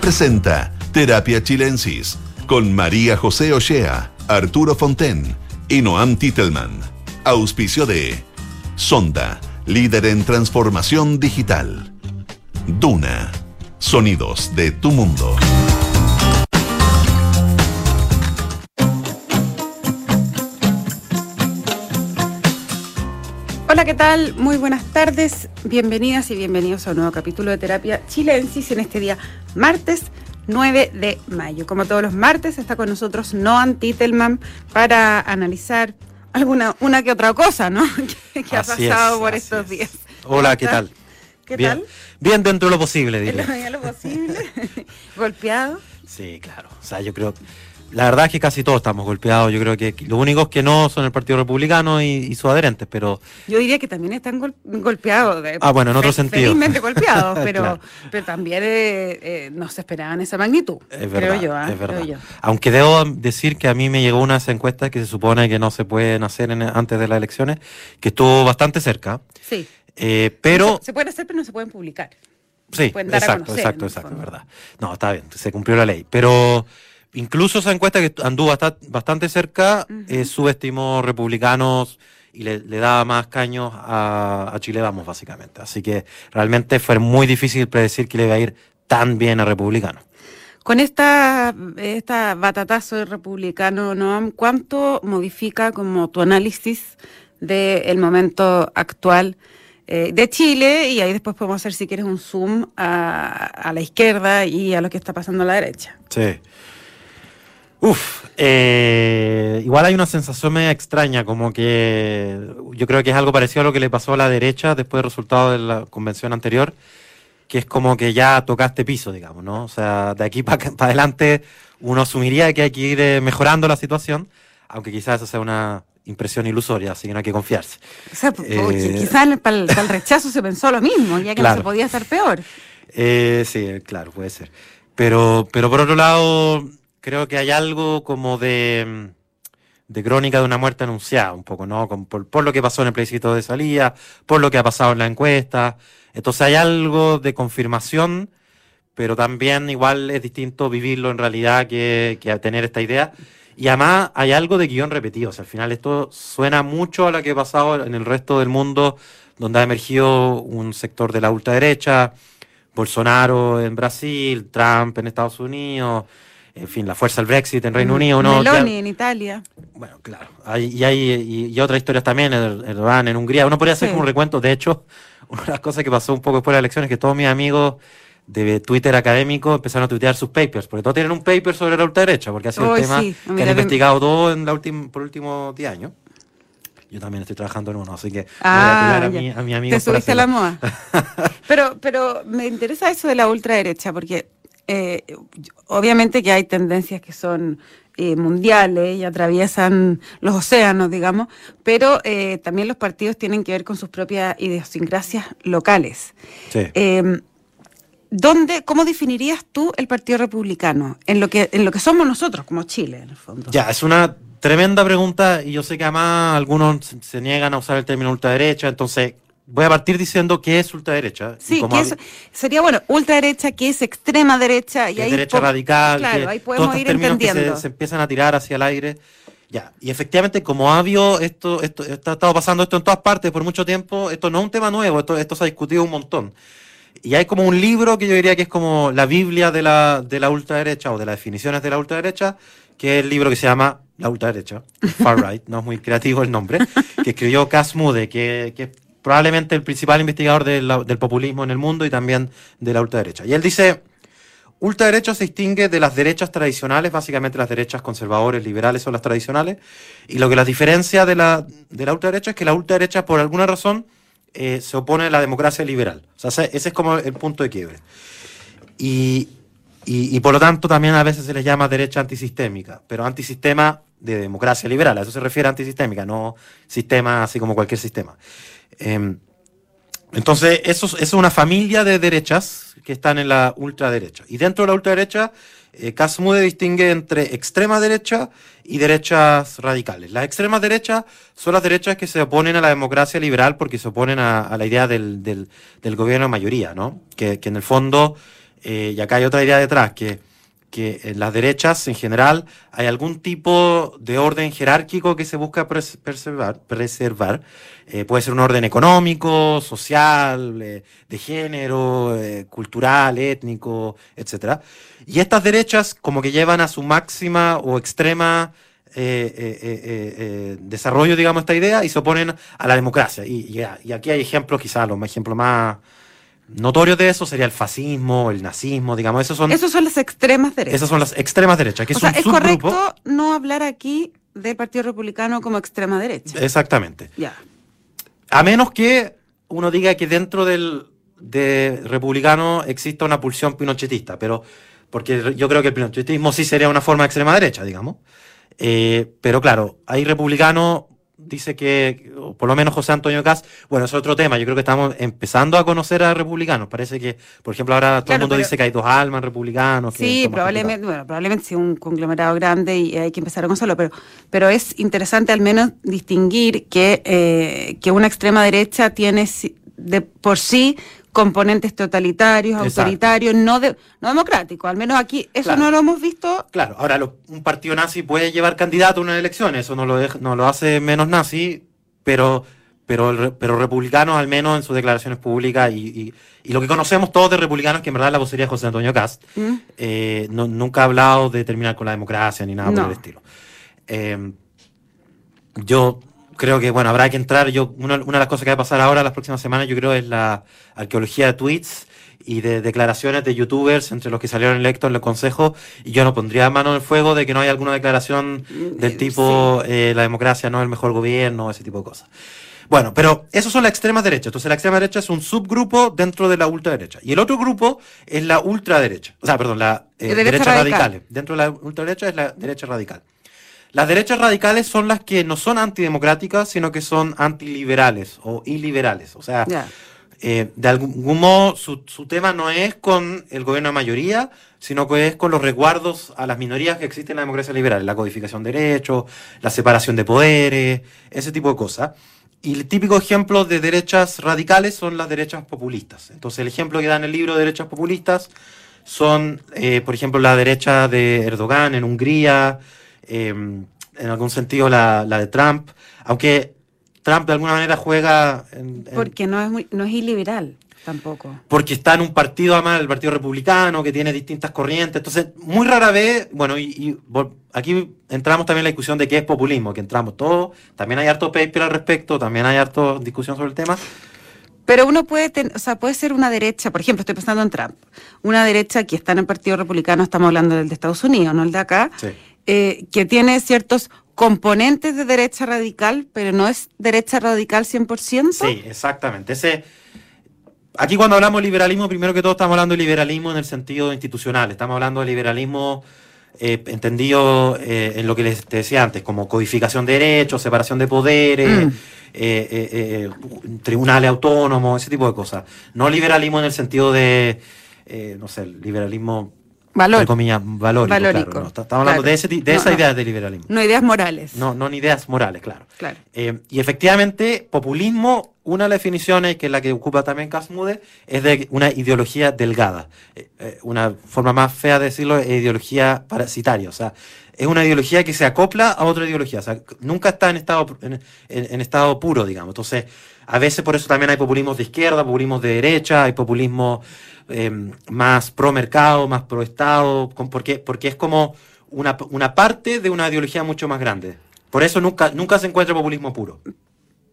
Presenta Terapia Chilensis con María José Ochea, Arturo Fonten y Noam Titelman. Auspicio de Sonda, líder en transformación digital. Duna, sonidos de tu mundo. Hola, ¿qué tal? Muy buenas tardes. Bienvenidas y bienvenidos a un nuevo capítulo de Terapia Chilensis en este día martes 9 de mayo. Como todos los martes está con nosotros Noam Titelman para analizar alguna una que otra cosa, ¿no? que, ha pasado por estos días. Hola, ¿qué tal? ¿Qué bien, tal? Bien dentro de lo posible, diría. En lo posible. Golpeado. Sí, claro. O sea, yo creo la verdad es que casi todos estamos golpeados. Yo creo que los únicos que no son el Partido Republicano y, sus adherentes, pero... Yo diría que también están golpeados. ah, bueno, en otro sentido. Felizmente golpeados, pero, pero también eh, eh, no se esperaban esa magnitud, es verdad, creo yo. ¿ah? Es verdad. Aunque debo decir que a mí me llegó unas encuestas que se supone que no se pueden hacer antes de las elecciones, que estuvo bastante cerca. Sí. Eh, pero... Se, pueden hacer, pero no se pueden publicar. Sí, exacto, exacto, exacto, es verdad. No, está bien, se cumplió la ley. Pero... Incluso esa encuesta que anduvo bastante cerca eh, subestimó republicanos y le, daba más caños a, Chile Vamos, básicamente. Así que realmente fue muy difícil predecir que le iba a ir tan bien a republicano. Con esta, esta batatazo de republicano, Noam, ¿cuánto modifica como tu análisis del momento actual eh, de Chile? Y ahí después podemos hacer, si quieres, un zoom a, a la izquierda y a lo que está pasando a la derecha. Sí. Uf, eh, igual hay una sensación media extraña, como que yo creo que es algo parecido a lo que le pasó a la derecha después del resultado de la convención anterior, que es como que ya tocaste piso, digamos, ¿no? O sea, de aquí para adelante uno asumiría que hay que ir eh, mejorando la situación, aunque quizás eso sea una impresión ilusoria, así que no hay que confiarse. O sea, eh, quizás para el, rechazo se pensó lo mismo, ya que no se podía estar peor. sí, claro, puede ser. Pero, pero por otro lado creo que hay algo como de, de crónica de una muerte anunciada, un poco, ¿no? por, lo que pasó en el plebiscito de salida, por lo que ha pasado en la encuesta. Entonces hay algo de confirmación, pero también igual es distinto vivirlo en realidad que, que tener esta idea. Y además hay algo de guion repetido. O sea, al final esto suena mucho a lo que ha pasado en el resto del mundo, donde ha emergido un sector de la ultraderecha, Bolsonaro en Brasil, Trump en Estados Unidos, en fin, la fuerza del Brexit en Reino Unido, ¿no? Meloni en Italia. Bueno, claro. y hay y, otras historias también, Erdogan en Hungría. Uno podría hacer un recuento. De hecho, una de las cosas que pasó un poco después de las elecciones es que todos mis amigos de Twitter académico empezaron a tuitear sus papers, porque todos tienen un paper sobre la ultraderecha, porque ha sido el tema que han investigado todo en la última, por últimos 10 años. Yo también estoy trabajando en uno, así que ah, voy a, mi, a mi amigo. Te subiste a la moda. pero, pero me interesa eso de la ultraderecha, porque eh, obviamente que hay tendencias que son eh, mundiales y atraviesan los océanos, digamos, pero eh, también los partidos tienen que ver con sus propias idiosincrasias locales. Em, ¿Dónde, ¿Cómo definirías tú el Partido Republicano? En lo, que, en lo que somos nosotros, como Chile, en el fondo. Ya, es una tremenda pregunta y yo sé que además algunos se niegan a usar el término ultraderecha, entonces voy a partir diciendo que es ultraderecha. Sí, que sería bueno, ultraderecha, que es extrema derecha. Y ahí derecha radical. Claro, ahí podemos ir entendiendo. se, empiezan a tirar hacia el aire. Ya, y efectivamente, como ha habido esto, esto, ha estado pasando esto en todas partes por mucho tiempo, esto no es un tema nuevo, esto, esto se ha discutido un montón. Y hay como un libro que yo diría que es como la Biblia de la, de la ultraderecha o de las definiciones de la ultraderecha, que es el libro que se llama La ultraderecha, Far Right, no es muy creativo el nombre, que escribió Cas Mude, que, que probablemente el principal investigador del populismo en el mundo y también de la ultraderecha. Y él dice, ultraderecha se distingue de las derechas tradicionales, básicamente las derechas conservadores, liberales son las tradicionales, y lo que las diferencia de la, de la ultraderecha es que la ultraderecha por alguna razón eh, se opone a la democracia liberal. O sea, ese es como el punto de quiebre. Y, y, por lo tanto también a veces se les llama derecha antisistémica, pero antisistema de democracia liberal, a eso se refiere antisistémica, no sistema así como cualquier sistema. Em, entonces, eso, es una familia de derechas que están en la ultraderecha. Y dentro de la ultraderecha, eh, Casmude distingue entre extrema derecha y derechas radicales. Las extremas derechas son las derechas que se oponen a la democracia liberal porque se oponen a, la idea del, gobierno de mayoría, ¿no? Que, en el fondo y acá hay otra idea detrás, que que en las derechas en general hay algún tipo de orden jerárquico que se busca preservar. preservar. Eh, puede ser un orden económico, social, eh, de género, eh, cultural, étnico, etc. Y estas derechas como que llevan a su máxima o extrema desarrollo, digamos, esta idea y se oponen a la democracia. Y, y aquí hay ejemplos, quizás los ejemplos más notorio de eso sería el fascismo, el nazismo, digamos, esos son... Esos son las extremas derechas. Esas son las extremas derechas, que o es sea, es correcto no hablar aquí del Partido Republicano como extrema derecha. Exactamente. Ya. A menos que uno diga que dentro del de republicano exista una pulsión pinochetista, pero porque yo creo que el pinochetismo sí sería una forma de extrema derecha, digamos. Eh, pero claro, hay republicanos dice que, por lo menos José Antonio Caz, bueno, es otro tema, yo creo que estamos empezando a conocer a republicanos, parece que, por ejemplo, ahora todo el mundo dice que hay dos almas republicanos. sí, probablemente, bueno, probablemente sí un conglomerado grande y hay que empezar a conocerlo, pero, pero es interesante al menos distinguir que, eh, que una extrema derecha tiene de por sí componentes totalitarios, autoritarios, no, de, no democráticos. Al menos aquí eso no lo hemos visto. Claro, ahora un partido nazi puede llevar candidato a una elección, eso no lo, no lo hace menos nazi, pero, pero, pero republicanos al menos en sus declaraciones públicas y, y, lo que conocemos todos de republicanos, que en verdad la vocería es José Antonio Cast, ¿Mm? eh, nunca ha hablado de terminar con la democracia ni nada por el estilo. Eh, yo creo que, bueno, habrá que entrar. Yo, una, de las cosas que va a pasar ahora, las próximas semanas, yo creo, es la arqueología de tweets y de declaraciones de youtubers, entre los que salieron electos en el consejo, y yo no pondría mano en el fuego de que no haya alguna declaración del tipo eh, la democracia no es el mejor gobierno, ese tipo de cosas. Bueno, pero esos son las extremas derechas. Entonces la extrema derecha es un subgrupo dentro de la ultraderecha. Y el otro grupo es la ultraderecha. O sea, perdón, la eh, derecha, radical. Dentro de la ultraderecha es la derecha radical. Las derechas radicales son las que no son antidemocráticas, sino que son antiliberales o iliberales. O sea, eh, de algún modo su, tema no es con el gobierno de mayoría, sino que es con los resguardos a las minorías que existen en la democracia liberal, la codificación de derechos, la separación de poderes, ese tipo de cosas. Y el típico ejemplo de derechas radicales son las derechas populistas. Entonces, el ejemplo que da en el libro de derechas populistas son, eh, por ejemplo, la derecha de Erdogan en Hungría, Em, en algún sentido la, de Trump, aunque Trump de alguna manera juega... Porque no es, muy, no es iliberal tampoco. Porque está en un partido, además, el Partido Republicano, que tiene distintas corrientes. Entonces, muy rara vez, bueno, y, aquí entramos también en la discusión de qué es populismo, que entramos todos, también hay harto paper al respecto, también hay harto discusión sobre el tema. Pero uno puede, tener, o sea, puede ser una derecha, por ejemplo, estoy pensando en Trump, una derecha que está en el Partido Republicano, estamos hablando del de Estados Unidos, no el de acá, sí. Eh, que tiene ciertos componentes de derecha radical, pero no es derecha radical 100%. Sí, exactamente. Ese, aquí cuando hablamos de liberalismo, primero que todo estamos hablando de liberalismo en el sentido institucional, estamos hablando de liberalismo eh, entendido eh, en lo que les decía antes, como codificación de derechos, separación de poderes, mm. tribunales autónomos, ese tipo de cosas. No liberalismo en el sentido de, no sé, liberalismo Valor. valórico. estamos hablando de, esa idea de liberalismo. No ideas morales. No, no ideas morales, claro. claro. Eh, y efectivamente, populismo, una de las definiciones, que es la que ocupa también Casmude, es de una ideología delgada. Eh, eh, una forma más fea de decirlo es ideología parasitaria. O sea, es una ideología que se acopla a otra ideología. O sea, nunca está en estado, en, estado puro, digamos. Entonces, a veces por eso también hay populismos de izquierda, populismos de derecha, hay populismo Em, más pro mercado, más pro Estado, porque, porque es como una, una parte de una ideología mucho más grande. Por eso nunca, nunca se encuentra populismo puro.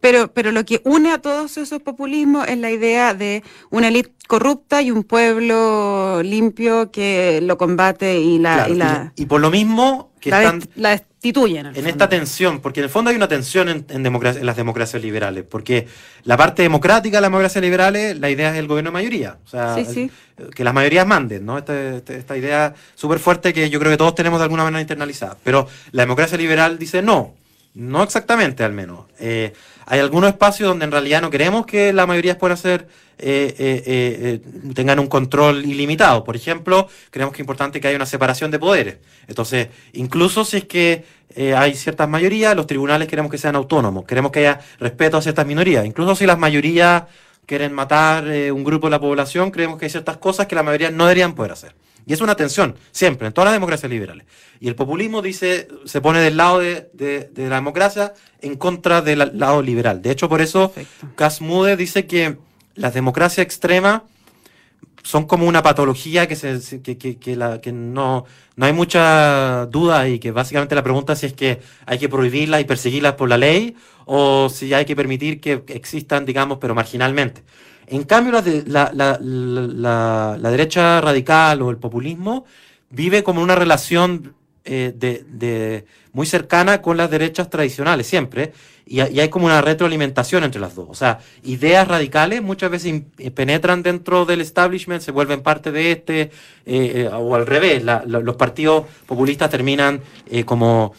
Pero, pero lo que une a todos esos populismos es la idea de una élite corrupta y un pueblo limpio que lo combate y la... y, por lo mismo que la, están... La destituyen. En, esta tensión, porque en el fondo hay una tensión en, en, en, las democracias liberales, porque la parte democrática de las democracias liberales, la idea es el gobierno de mayoría, o sea, que las mayorías manden, ¿no? Este, este, esta idea súper fuerte que yo creo que todos tenemos de alguna manera internalizada. Pero la democracia liberal dice no, no exactamente al menos. Eh, hay algunos espacios donde en realidad no queremos que la mayoría puedan ser, eh, eh, tengan un control ilimitado. Por ejemplo, creemos que es importante que haya una separación de poderes. Entonces, incluso si es que hay ciertas mayorías, los tribunales queremos que sean autónomos, queremos que haya respeto a ciertas minorías. Incluso si las mayorías quieren matar eh, un grupo de la población, creemos que hay ciertas cosas que la mayoría no deberían poder hacer. Y es una tensión, siempre, en todas las democracias liberales. Y el populismo dice, se pone del lado de, la democracia en contra del lado liberal. De hecho, por eso Casmude dice que las democracias extremas son como una patología que, se, que, que, la, que no, no hay mucha duda y que básicamente la pregunta es si es que hay que prohibirlas y perseguirlas por la ley o si hay que permitir que existan, digamos, pero marginalmente. En cambio, la, la, la, derecha radical o el populismo vive como una relación eh, de, muy cercana con las derechas tradicionales, siempre, y, hay como una retroalimentación entre las dos. O sea, ideas radicales muchas veces eh, penetran dentro del establishment, se vuelven parte de este, eh, o al revés, los partidos populistas terminan como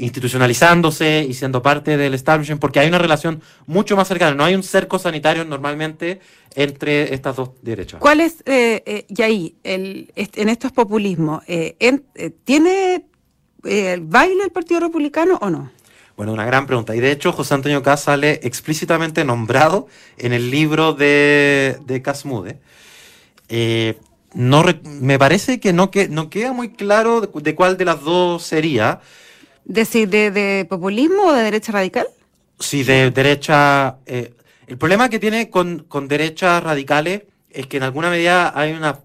institucionalizándose y siendo parte del establishment, porque hay una relación mucho más cercana, no hay un cerco sanitario normalmente entre estas dos derechas. ¿Cuál es, y ahí, el, en estos populismos, ¿tiene el baile el Partido Republicano o no? Bueno, una gran pregunta. Y de hecho, José Antonio Cas sale explícitamente nombrado en el libro de, de Casmude. Eh, no me parece que no, que no queda muy claro de, cuál de las dos sería. ¿De, de, populismo o de derecha radical? Sí, de derecha. Eh, el problema que tiene con, con derechas radicales es que en alguna medida hay una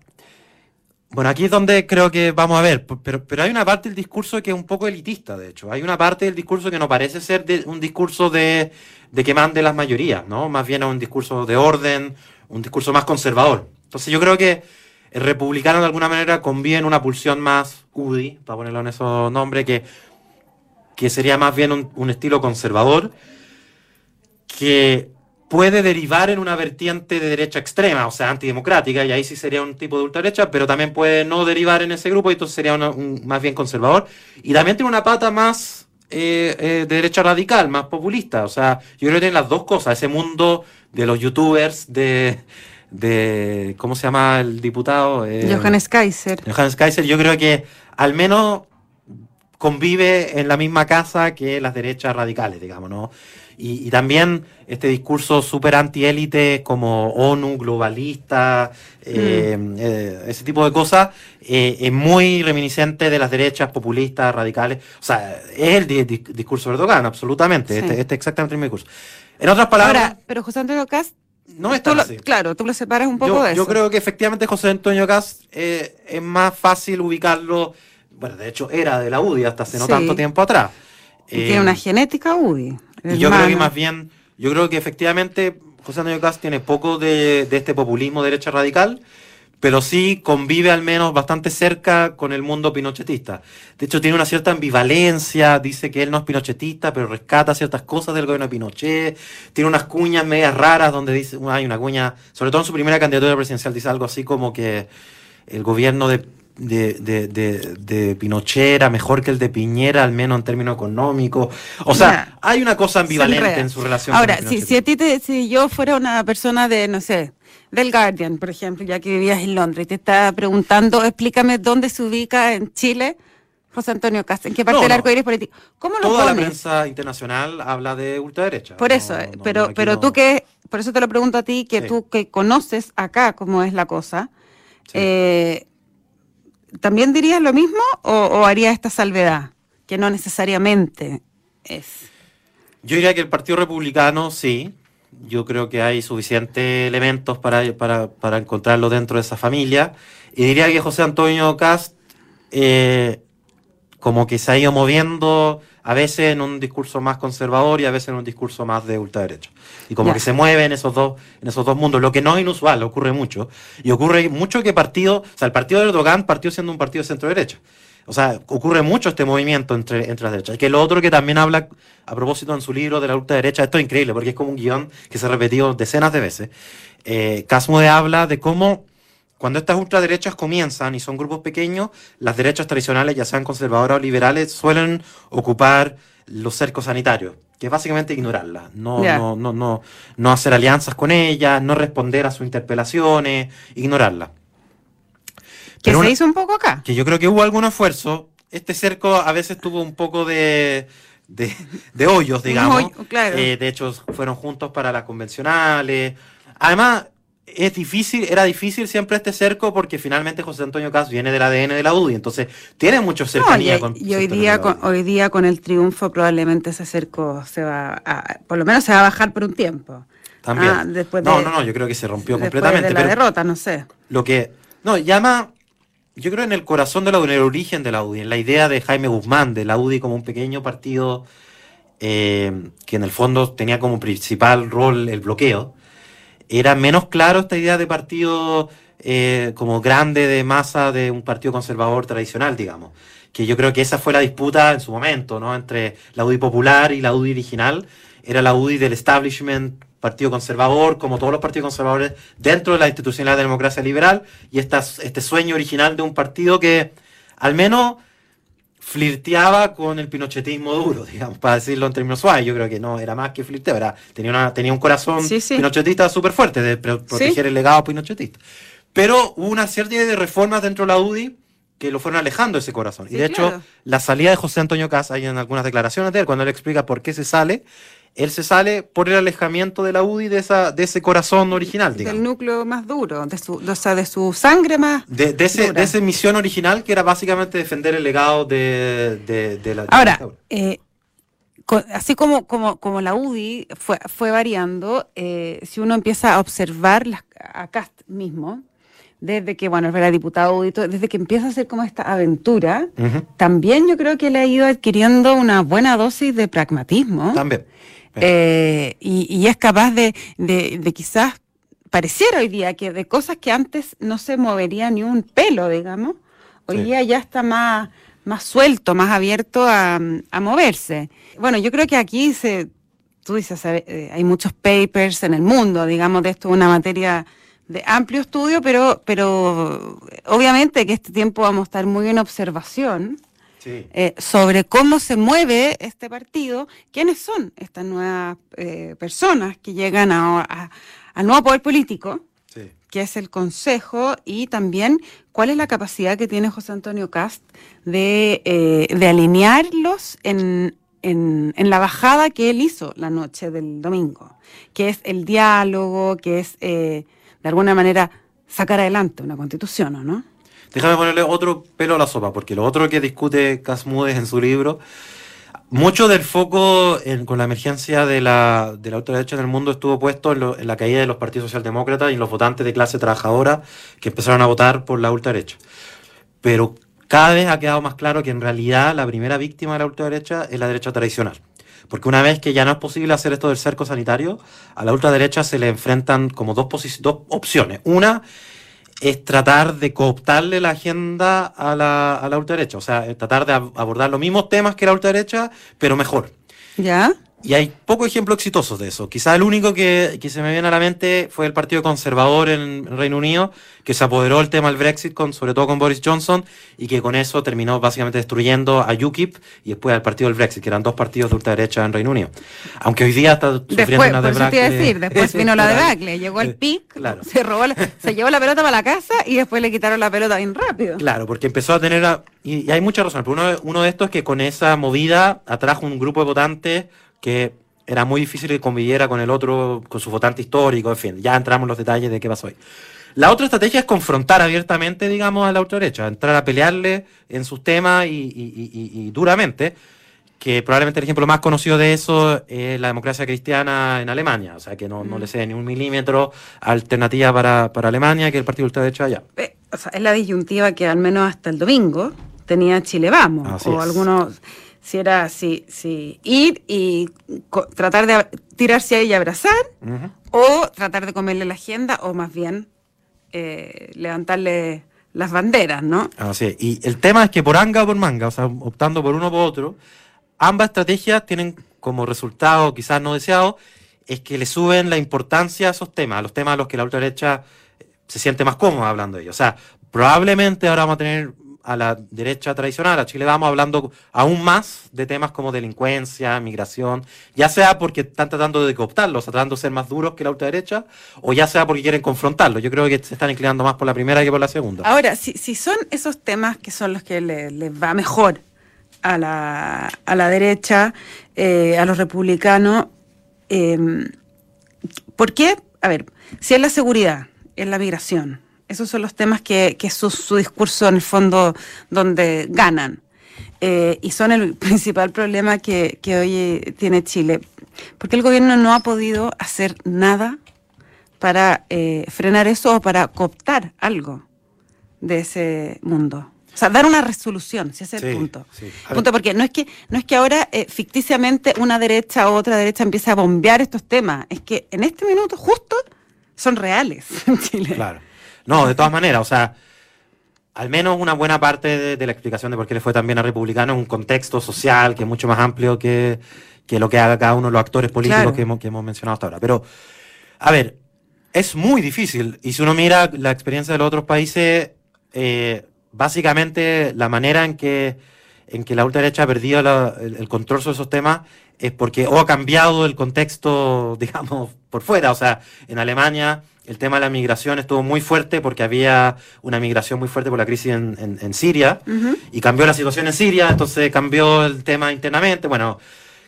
bueno, aquí es donde creo que vamos a ver, pero, pero hay una parte del discurso que es un poco elitista, de hecho. Hay una parte del discurso que no parece ser un discurso de, de que mande las mayorías, ¿no? Más bien es un discurso de orden, un discurso más conservador. Entonces yo creo que el republicano de alguna manera conviene una pulsión más UDI, para ponerlo en esos nombres, que, que sería más bien un, un estilo conservador, que puede derivar en una vertiente de derecha extrema, o sea, antidemocrática, y ahí sí sería un tipo de ultraderecha, pero también puede no derivar en ese grupo, y entonces sería un, más bien conservador. Y también tiene una pata más eh, eh, de derecha radical, más populista. O sea, yo creo que tiene las dos cosas, ese mundo de los youtubers, de... de ¿Cómo se llama el diputado? Eh, Johannes Kaiser. Johannes Kaiser, yo creo que al menos convive en la misma casa que las derechas radicales, digamos, ¿no? Y, también este discurso súper antiélite como ONU, globalista, eh, mm. eh, ese tipo de cosas, eh, es muy reminiscente de las derechas populistas, radicales. O sea, es el discurso de Erdogan, absolutamente. Este, este, es exactamente el mismo discurso. En otras palabras... Ahora, pero José Antonio Cast no está Claro, tú lo separas un poco de eso. Yo creo que efectivamente José Antonio Cast es más fácil ubicarlo, bueno, de hecho era de la UDI hasta hace no tanto tiempo atrás. tiene una genética UDI. Y yo creo que más bien, yo creo que efectivamente José Antonio Cast tiene poco de, este populismo derecha radical, pero sí convive al menos bastante cerca con el mundo pinochetista. De hecho, tiene una cierta ambivalencia, dice que él no es pinochetista, pero rescata ciertas cosas del gobierno de Pinochet, tiene unas cuñas medias raras donde dice, hay una cuña, sobre todo en su primera candidatura presidencial, dice algo así como que el gobierno de de, de, de, de, Pinochet era mejor que el de Piñera, al menos en términos económicos. O sea, hay una cosa ambivalente en su relación. Ahora, si, si, a ti te, si yo fuera una persona de, no sé, del Guardian, por ejemplo, ya que vivías en Londres, y te está preguntando, explícame dónde se ubica en Chile José Antonio Castro, ¿en qué parte del arco iris político? ¿Cómo lo Toda la prensa internacional habla de ultraderecha. Por eso, eh, pero, pero tú que, por eso te lo pregunto a ti, que tú que conoces acá cómo es la cosa, eh, ¿También dirías lo mismo o, o harías esta salvedad? Que no necesariamente es. Yo diría que el Partido Republicano sí. Yo creo que hay suficientes elementos para, para, encontrarlo dentro de esa familia. Y diría que José Antonio Cast, eh, como que se ha ido moviendo a veces en un discurso más conservador y a veces en un discurso más de ultraderecha. Y como que se mueve en esos dos, en esos dos mundos, lo que no es inusual, ocurre mucho. Y ocurre mucho que partido, o sea, el partido de Erdogan partió siendo un partido de centro derecha. O sea, ocurre mucho este movimiento entre, entre las derechas. Y que lo otro que también habla a propósito en su libro de la ultraderecha, esto es increíble porque es como un guion que se ha repetido decenas de veces. Eh, Casmude habla de cómo cuando estas ultraderechas comienzan y son grupos pequeños, las derechas tradicionales, ya sean conservadoras o liberales, suelen ocupar los cercos sanitarios, que es básicamente ignorarlas, no, no, no, no, no hacer alianzas con ellas, no responder a sus interpelaciones, ignorarlas. Que se hizo un poco acá. Que yo creo que hubo algún esfuerzo. Este cerco a veces tuvo un poco de de, hoyos, digamos. Eh, de hecho, fueron juntos para las convencionales. Además, es difícil, era difícil siempre este cerco porque finalmente José Antonio Cas viene del ADN de la UDI, entonces tiene mucha cercanía con Y hoy día, con, hoy día con el triunfo probablemente ese cerco se va a, por lo menos se va a bajar por un tiempo. También. Ah, después no, no, no, yo creo que se rompió completamente. De la derrota, no sé. Lo que, no, llama, yo creo en el corazón de la UDI, en el origen de la UDI, en la idea de Jaime Guzmán, de la UDI como un pequeño partido eh, que en el fondo tenía como principal rol el bloqueo era menos claro esta idea de partido eh, como grande de masa de un partido conservador tradicional, digamos. Que yo creo que esa fue la disputa en su momento, ¿no? Entre la UDI popular y la UDI original. Era la UDI del establishment partido conservador, como todos los partidos conservadores, dentro de la institucionalidad de la democracia liberal, y este sueño original de un partido que, al menos, flirteaba con el pinochetismo duro, digamos, para decirlo en términos suaves. Yo creo que no era más que flirteo, era, tenía, una, tenía un corazón pinochetista súper fuerte de proteger el legado pinochetista. Pero hubo una serie de reformas dentro de la UDI que lo fueron alejando ese corazón. y de hecho, la salida de José Antonio Cas, hay en algunas declaraciones de él, cuando él explica por qué se sale, él se sale por el alejamiento de la UDI de, esa, de ese corazón original. Del núcleo más duro, de su, o sea, de su sangre más. De, ese, de esa misión original que era básicamente defender el legado de, la. Ahora, eh, así como, como, como la UDI fue, fue variando, eh, si uno empieza a observar las, a Cast mismo, desde que, bueno, era diputado y desde que empieza a hacer como esta aventura, también yo creo que le ha ido adquiriendo una buena dosis de pragmatismo. También. Eh, y, es capaz de, de, quizás pareciera hoy día que de cosas que antes no se movería ni un pelo, digamos, hoy día ya está más, más suelto, más abierto a, moverse. Bueno, yo creo que aquí se, tú dices, eh, hay muchos papers en el mundo, digamos, de esto una materia de amplio estudio, pero, pero obviamente que este tiempo vamos a estar muy en observación eh, sobre cómo se mueve este partido, quiénes son estas nuevas eh, personas que llegan a, al nuevo poder político, que es el Consejo, y también cuál es la capacidad que tiene José Antonio Cast de, eh, de alinearlos en, en, en, la bajada que él hizo la noche del domingo, que es el diálogo, que es de alguna manera sacar adelante una constitución, ¿o no? Déjame ponerle otro pelo a la sopa, porque lo otro que discute Casmudes en su libro, mucho del foco con la emergencia de la, de la ultraderecha en el mundo estuvo puesto en, la caída de los partidos socialdemócratas y en los votantes de clase trabajadora que empezaron a votar por la ultraderecha. Pero cada vez ha quedado más claro que en realidad la primera víctima de la ultraderecha es la derecha tradicional. Porque una vez que ya no es posible hacer esto del cerco sanitario, a la ultraderecha se le enfrentan como dos, dos opciones. Una es tratar de cooptarle la agenda a la, a la ultraderecha, o sea, tratar de abordar los mismos temas que la ultraderecha, pero mejor. ¿Ya? Y hay pocos ejemplos exitosos de eso. Quizás el único que, se me viene a la mente fue el Partido Conservador en Reino Unido, que se apoderó del tema del Brexit, con, sobre todo con Boris Johnson, y que con eso terminó básicamente destruyendo a UKIP y después al Partido del Brexit, que eran dos partidos de ultraderecha en Reino Unido. Aunque hoy día está sufriendo después, una debacle. decir, después vino la debacle, llegó el pic, se, robó se llevó la pelota para la casa y después le quitaron la pelota bien rápido. Claro, porque empezó a tener... y, hay muchas razones, pero uno, uno de estos es que con esa movida atrajo un grupo de votantes que era muy difícil que conviviera con el otro, con su votante histórico, en fin, ya entramos en los detalles de qué pasó ahí. La otra estrategia es confrontar abiertamente, digamos, a la ultraderecha, entrar a pelearle en sus temas y, duramente, que probablemente el ejemplo más conocido de eso es la democracia cristiana en Alemania, o sea, que no, no le cede ni un milímetro alternativa para, para Alemania que el partido ultraderecha allá. Eh, o sea, es la disyuntiva que al menos hasta el domingo tenía Chile Vamos, o algunos si era si, si ir y tratar de tirarse ahí y abrazar, o tratar de comerle la agenda, o más bien eh, levantarle las banderas, ¿no? Así Y el tema es que por anga o por manga, o sea, optando por uno o por otro, ambas estrategias tienen como resultado, quizás no deseado, es que le suben la importancia a esos temas, a los temas a los que la ultraderecha se siente más cómoda hablando de ellos. O sea, probablemente ahora vamos a tener a la derecha tradicional, a Chile vamos hablando aún más de temas como delincuencia, migración, ya sea porque están tratando de cooptarlos, tratando de ser más duros que la ultraderecha, o ya sea porque quieren confrontarlos. Yo creo que se están inclinando más por la primera que por la segunda. Ahora, si, si son esos temas que son los que les va mejor a la, a la derecha, a los republicanos. ¿Por qué? A ver, si es la seguridad, es la migración, esos son los temas que, que su, su discurso en el fondo donde ganan. Eh, y son el principal problema que, que, hoy tiene Chile. Porque el gobierno no ha podido hacer nada para eh, frenar eso o para cooptar algo de ese mundo. O sea, dar una resolución, si ese es el punto. punto porque no es que, no es que ahora eh, ficticiamente una derecha u otra derecha empiece a bombear estos temas, es que en este minuto justo son reales en Chile. Claro. No, de todas maneras, o sea, al menos una buena parte de, la explicación de por qué le fue tan bien a Republicano en un contexto social que es mucho más amplio que, lo que haga cada uno de los actores políticos que, hemos, que hemos mencionado hasta ahora. Pero, a ver, es muy difícil. Y si uno mira la experiencia de los otros países, eh, básicamente la manera en que, en que la ultraderecha ha perdido el, control sobre esos temas es porque o ha cambiado el contexto, digamos, por fuera. O sea, en Alemania el tema de la migración estuvo muy fuerte porque había una migración muy fuerte por la crisis en, Siria y cambió la situación en Siria, entonces cambió el tema internamente. Bueno,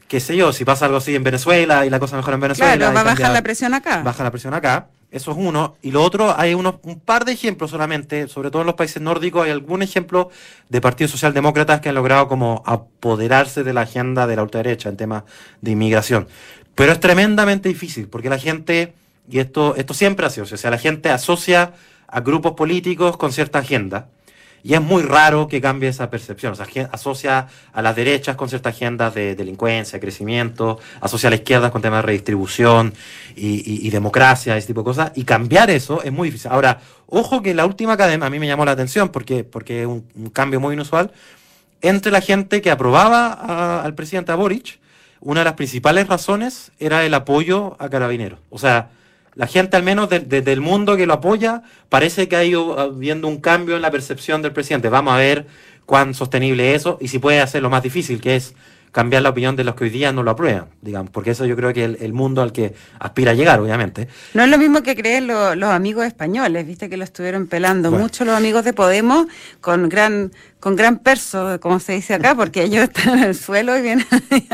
qué sé yo, si pasa algo así en Venezuela y la cosa mejora en Venezuela. Claro, va a bajar la presión acá. Baja la presión acá. Eso es uno. Y lo otro, hay unos, un par de ejemplos solamente, sobre todo en los países nórdicos, hay algún ejemplo de partidos socialdemócratas que han logrado como apoderarse de la agenda de la ultraderecha en temas de inmigración. Pero es tremendamente difícil, porque la gente y esto, esto siempre ha sido, o sea, la gente asocia a grupos políticos con cierta agenda. Y es muy raro que cambie esa percepción. O sea, asocia a las derechas con ciertas agendas de delincuencia, crecimiento, asocia a la izquierda con temas de redistribución y, democracia, ese tipo de cosas. Y cambiar eso es muy difícil. Ahora, ojo que la última cadena a mí me llamó la atención porque, porque es un, cambio muy inusual. Entre la gente que aprobaba al presidente Boric, una de las principales razones era el apoyo a Carabineros. O sea, la gente al menos desde el mundo que lo apoya, parece que ha ido habiendo un cambio en la percepción del presidente. Vamos a ver cuán sostenible es eso y si puede hacer lo más difícil, que es cambiar la opinión de los que hoy día no lo aprueban, digamos, porque eso yo creo que es el, mundo al que aspira a llegar, obviamente. No es lo mismo que creen los amigos españoles, viste que lo estuvieron pelando mucho los amigos de Podemos con gran con gran perso, como se dice acá, porque ellos están en el suelo y vienen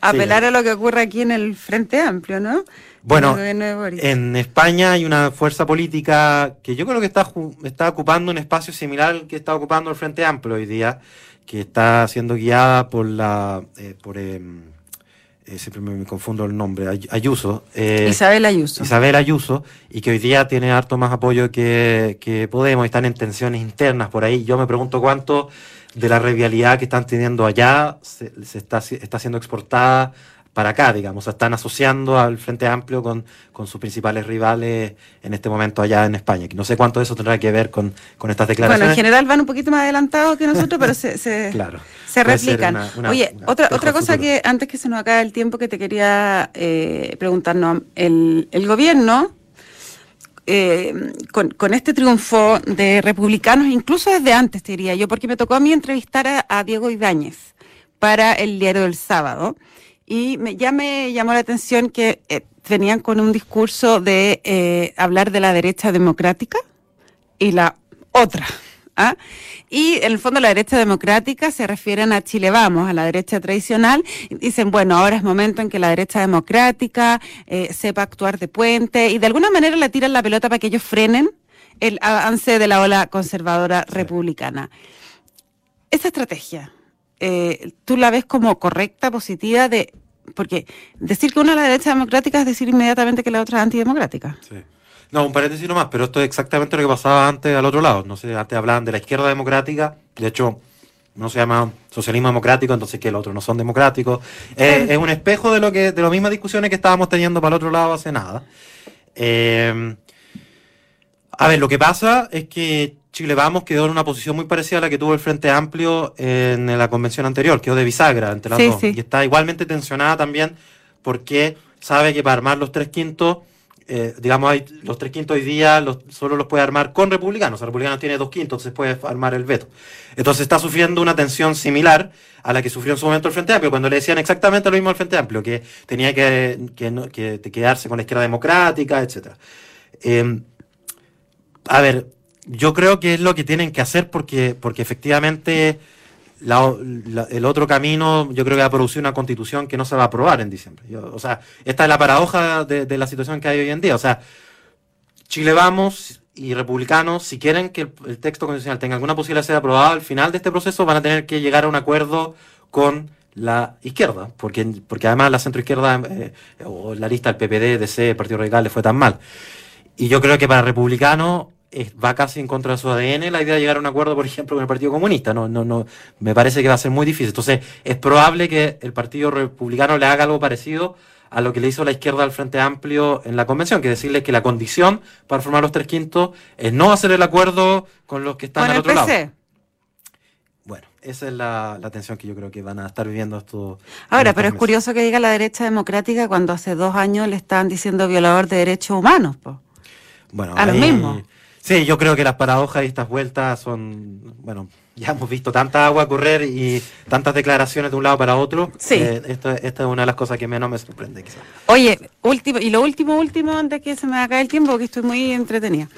a, apelar a lo que ocurre aquí en el Frente Amplio, ¿no? Bueno, en España hay una fuerza política que yo creo que está, está ocupando un espacio similar al que está ocupando el Frente Amplio hoy día, que está siendo guiada por la... Eh, por, em, eh, siempre me, confundo el nombre, Ayuso. Eh, Isabel Ayuso. Isabel Ayuso, y que hoy día tiene harto más apoyo que, que Podemos, están en tensiones internas por ahí. Yo me pregunto cuánto de la revialidad que están teniendo allá se, se está, está siendo exportada para acá, digamos, están asociando al Frente Amplio con, con, sus principales rivales en este momento allá en España. No sé cuánto eso tendrá que ver con, con estas declaraciones. Bueno, en general van un poquito más adelantados que nosotros, pero se, se, se replican. Oye, otra, otra cosa que antes que se nos acabe el tiempo que te quería eh, preguntarnos, el, el gobierno... Eh, con, con, este triunfo de republicanos, incluso desde antes, te diría yo, porque me tocó a mí entrevistar a, a Diego Ibáñez para el diario del sábado. Y me, ya me llamó la atención que eh, venían con un discurso de eh, hablar de la derecha democrática y la otra. ¿ah? Y en el fondo la derecha democrática se refieren a Chile Vamos, a la derecha tradicional. Y dicen, bueno, ahora es momento en que la derecha democrática eh, sepa actuar de puente y de alguna manera le tiran la pelota para que ellos frenen el avance de la ola conservadora republicana. Esa estrategia, eh, tú la ves como correcta, positiva, de porque decir que una es la derecha democrática es decir inmediatamente que la otra es antidemocrática. Sí. No, un paréntesis nomás, pero esto es exactamente lo que pasaba antes al otro lado. No sé, antes hablaban de la izquierda democrática, de hecho, no se llama socialismo democrático, entonces que el otro no son democráticos. Eh, es un espejo de lo que, de las mismas discusiones que estábamos teniendo para el otro lado hace nada. Eh, a ver, lo que pasa es que Chile Vamos quedó en una posición muy parecida a la que tuvo el Frente Amplio en la convención anterior, quedó de bisagra entre las dos. Y está igualmente tensionada también porque sabe que para armar los tres quintos, eh, digamos, hay, los tres quintos hoy día los, solo los puede armar con republicanos. El republicano tiene dos quintos, entonces puede armar el veto. Entonces está sufriendo una tensión similar a la que sufrió en su momento el Frente Amplio, cuando le decían exactamente lo mismo al Frente Amplio, que tenía que, que, quedarse con la izquierda democrática, etc. Eh, a ver, yo creo que es lo que tienen que hacer porque, porque efectivamente el otro camino yo creo que va a producir una constitución que no se va a aprobar en diciembre. o sea, esta es la paradoja de, la situación que hay hoy en día. O sea, Chile Vamos y republicanos, si quieren que el, texto constitucional tenga alguna posibilidad de ser aprobado, al final de este proceso van a tener que llegar a un acuerdo con la izquierda, porque, porque además la centroizquierda eh, o la lista del PPD, DC, Partido Radical le fue tan mal. Y yo creo que para republicanos va casi en contra de su ADN la idea de llegar a un acuerdo, por ejemplo, con el Partido Comunista. No, no, no, me parece que va a ser muy difícil. Entonces, es probable que el Partido Republicano le haga algo parecido a lo que le hizo la izquierda al Frente Amplio en la convención, que decirle que la condición para formar los tres quintos es no hacer el acuerdo con los que están al otro lado. Bueno, esa es la, tensión que yo creo que van a estar viviendo estos. Ahora, pero es curioso que diga la derecha democrática cuando hace dos años le están diciendo violador de derechos humanos. Bueno, a lo mismo. Sí, yo creo que las paradojas y estas vueltas son, bueno, ya hemos visto tanta agua correr y tantas declaraciones de un lado para otro. Sí. Eh, esta es una de las cosas que menos me sorprende, quizás. Oye, último, y lo último, último, antes que se me acabe el tiempo, que estoy muy entretenida.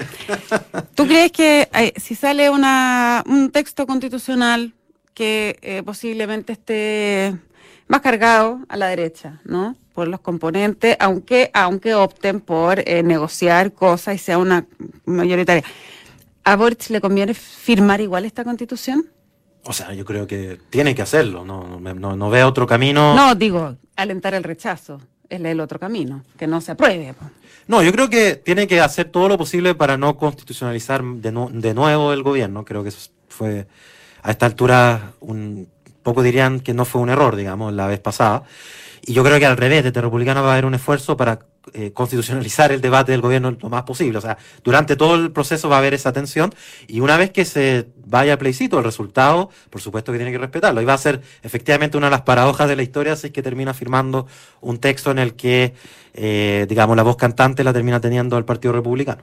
¿Tú crees que eh, si sale una, un texto constitucional que eh, posiblemente esté más cargado a la derecha, ¿no? Por los componentes, aunque, aunque opten por eh, negociar cosas y sea una mayoritaria. ¿A Boric le conviene firmar igual esta constitución? O sea, yo creo que tiene que hacerlo, no, no, no ve otro camino. No, digo, alentar el rechazo, es el otro camino, que no se apruebe. No, yo creo que tiene que hacer todo lo posible para no constitucionalizar de, de nuevo el gobierno. Creo que eso fue a esta altura un poco dirían que no fue un error, digamos, la vez pasada. Y yo creo que al revés, desde Republicano va a haber un esfuerzo para eh, constitucionalizar el debate del gobierno lo más posible. O sea, durante todo el proceso va a haber esa tensión y una vez que se vaya al plebiscito, el resultado, por supuesto que tiene que respetarlo. Y va a ser efectivamente una de las paradojas de la historia si es que termina firmando un texto en el que, eh, digamos, la voz cantante la termina teniendo el Partido Republicano.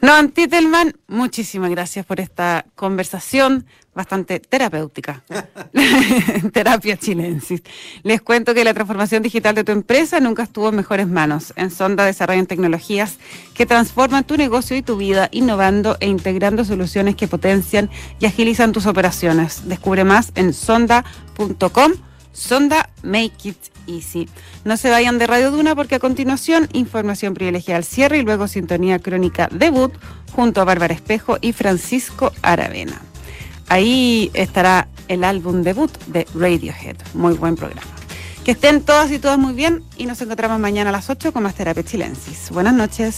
No, Antitelman, muchísimas gracias por esta conversación bastante terapéutica. Terapia chilensis. Les cuento que la transformación digital de tu empresa nunca estuvo en mejores manos. En Sonda desarrollan tecnologías que transforman tu negocio y tu vida, innovando e integrando soluciones que potencian y agilizan tus operaciones. Descubre más en sonda.com. Sonda Make It Easy. No se vayan de Radio Duna porque a continuación información privilegiada al cierre y luego sintonía crónica debut junto a Bárbara Espejo y Francisco Aravena. Ahí estará el álbum debut de Radiohead. Muy buen programa. Que estén todas y todas muy bien y nos encontramos mañana a las 8 con más Terapia Chilensis. Buenas noches.